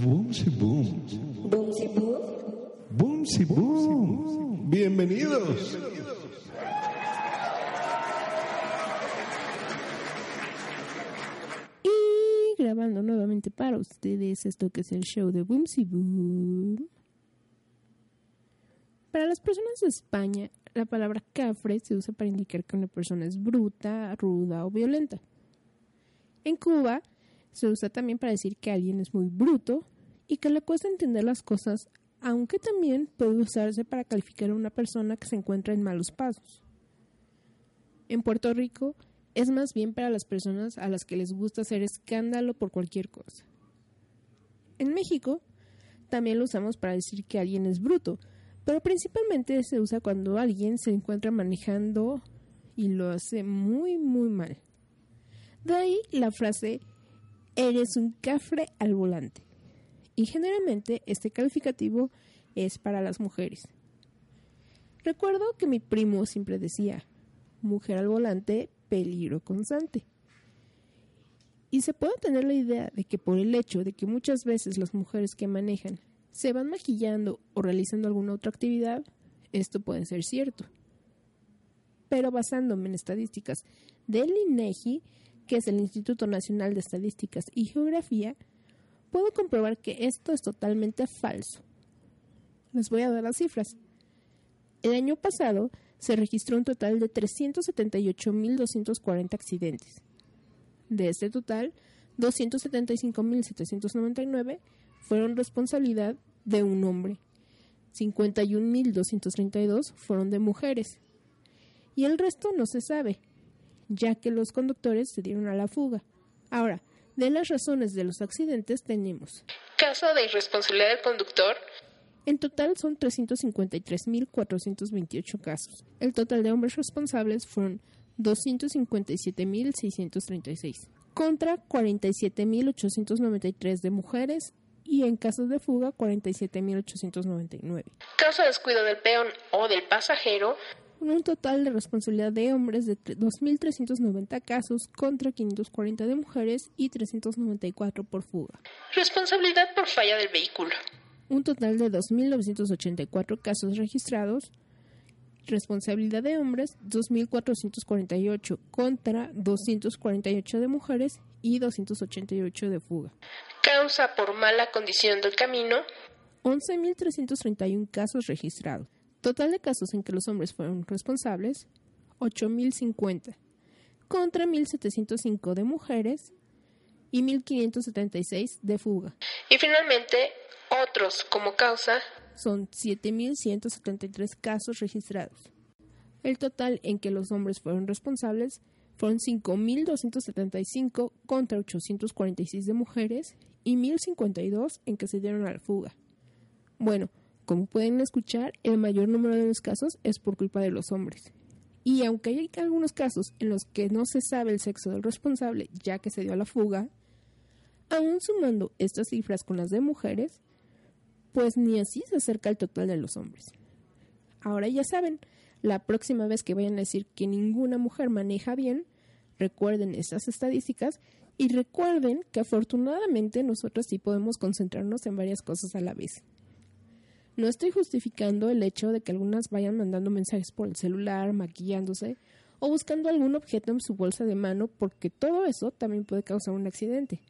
Boomsy boom. Boomsy boom. Bienvenidos. Y grabando nuevamente para ustedes esto que es el show de Boomsy Boom. Para las personas de España, la palabra cafre se usa para indicar que una persona es bruta, ruda o violenta. En Cuba se usa también para decir que alguien es muy bruto y que le cuesta entender las cosas, aunque también puede usarse para calificar a una persona que se encuentra en malos pasos. En Puerto Rico es más bien para las personas a las que les gusta hacer escándalo por cualquier cosa. En México también lo usamos para decir que alguien es bruto, pero principalmente se usa cuando alguien se encuentra manejando y lo hace muy muy mal. De ahí la frase eres un cafre al volante. Y generalmente este calificativo es para las mujeres. Recuerdo que mi primo siempre decía, mujer al volante, peligro constante. Y se puede tener la idea de que por el hecho de que muchas veces las mujeres que manejan se van maquillando o realizando alguna otra actividad, esto puede ser cierto. Pero basándome en estadísticas del INEGI, que es el Instituto Nacional de Estadísticas y Geografía, puedo comprobar que esto es totalmente falso. Les voy a dar las cifras. El año pasado se registró un total de 378.240 accidentes. De este total, 275.799 fueron responsabilidad de un hombre, 51.232 fueron de mujeres y el resto no se sabe, ya que los conductores se dieron a la fuga. Ahora, de las razones de los accidentes tenemos caso de irresponsabilidad del conductor. En total son 353.428 casos. El total de hombres responsables fueron 257.636 contra 47.893 de mujeres y en casos de fuga 47.899. Caso de descuido del peón o del pasajero, un total de responsabilidad de hombres de 2.390 casos contra 540 de mujeres y 394 por fuga. Responsabilidad por falla del vehículo. Un total de 2.984 casos registrados. Responsabilidad de hombres 2.448 contra 248 de mujeres y 288 de fuga. Causa por mala condición del camino. 11.331 casos registrados. Total de casos en que los hombres fueron responsables, 8.050, contra 1.705 de mujeres y 1.576 de fuga. Y finalmente, otros como causa son 7.173 casos registrados. El total en que los hombres fueron responsables fueron 5.275 contra 846 de mujeres y 1.052 en que se dieron a la fuga. Bueno, como pueden escuchar, el mayor número de los casos es por culpa de los hombres. Y aunque hay algunos casos en los que no se sabe el sexo del responsable ya que se dio a la fuga, aún sumando estas cifras con las de mujeres, pues ni así se acerca el total de los hombres. Ahora ya saben, la próxima vez que vayan a decir que ninguna mujer maneja bien, recuerden estas estadísticas y recuerden que afortunadamente nosotros sí podemos concentrarnos en varias cosas a la vez. No estoy justificando el hecho de que algunas vayan mandando mensajes por el celular, maquillándose o buscando algún objeto en su bolsa de mano porque todo eso también puede causar un accidente.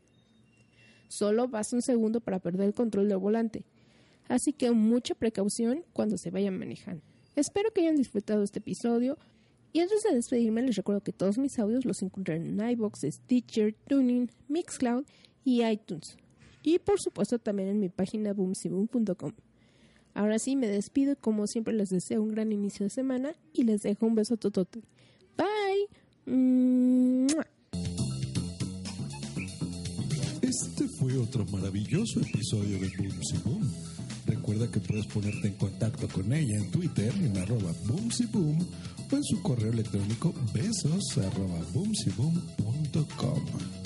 Solo basta un segundo para perder el control del volante, así que mucha precaución cuando se vayan manejando. Espero que hayan disfrutado este episodio y antes de despedirme les recuerdo que todos mis audios los encontrarán en iBox, Stitcher, Tuning, Mixcloud y iTunes. Y por supuesto también en mi página boomsyboom.com. Ahora sí, me despido. Como siempre, les deseo un gran inicio de semana y les dejo un beso totote. Bye. Este fue otro maravilloso episodio de Boomsy Boom. Recuerda que puedes ponerte en contacto con ella en Twitter en arroba Boom o en su correo electrónico besos arroba boomsyboom.com.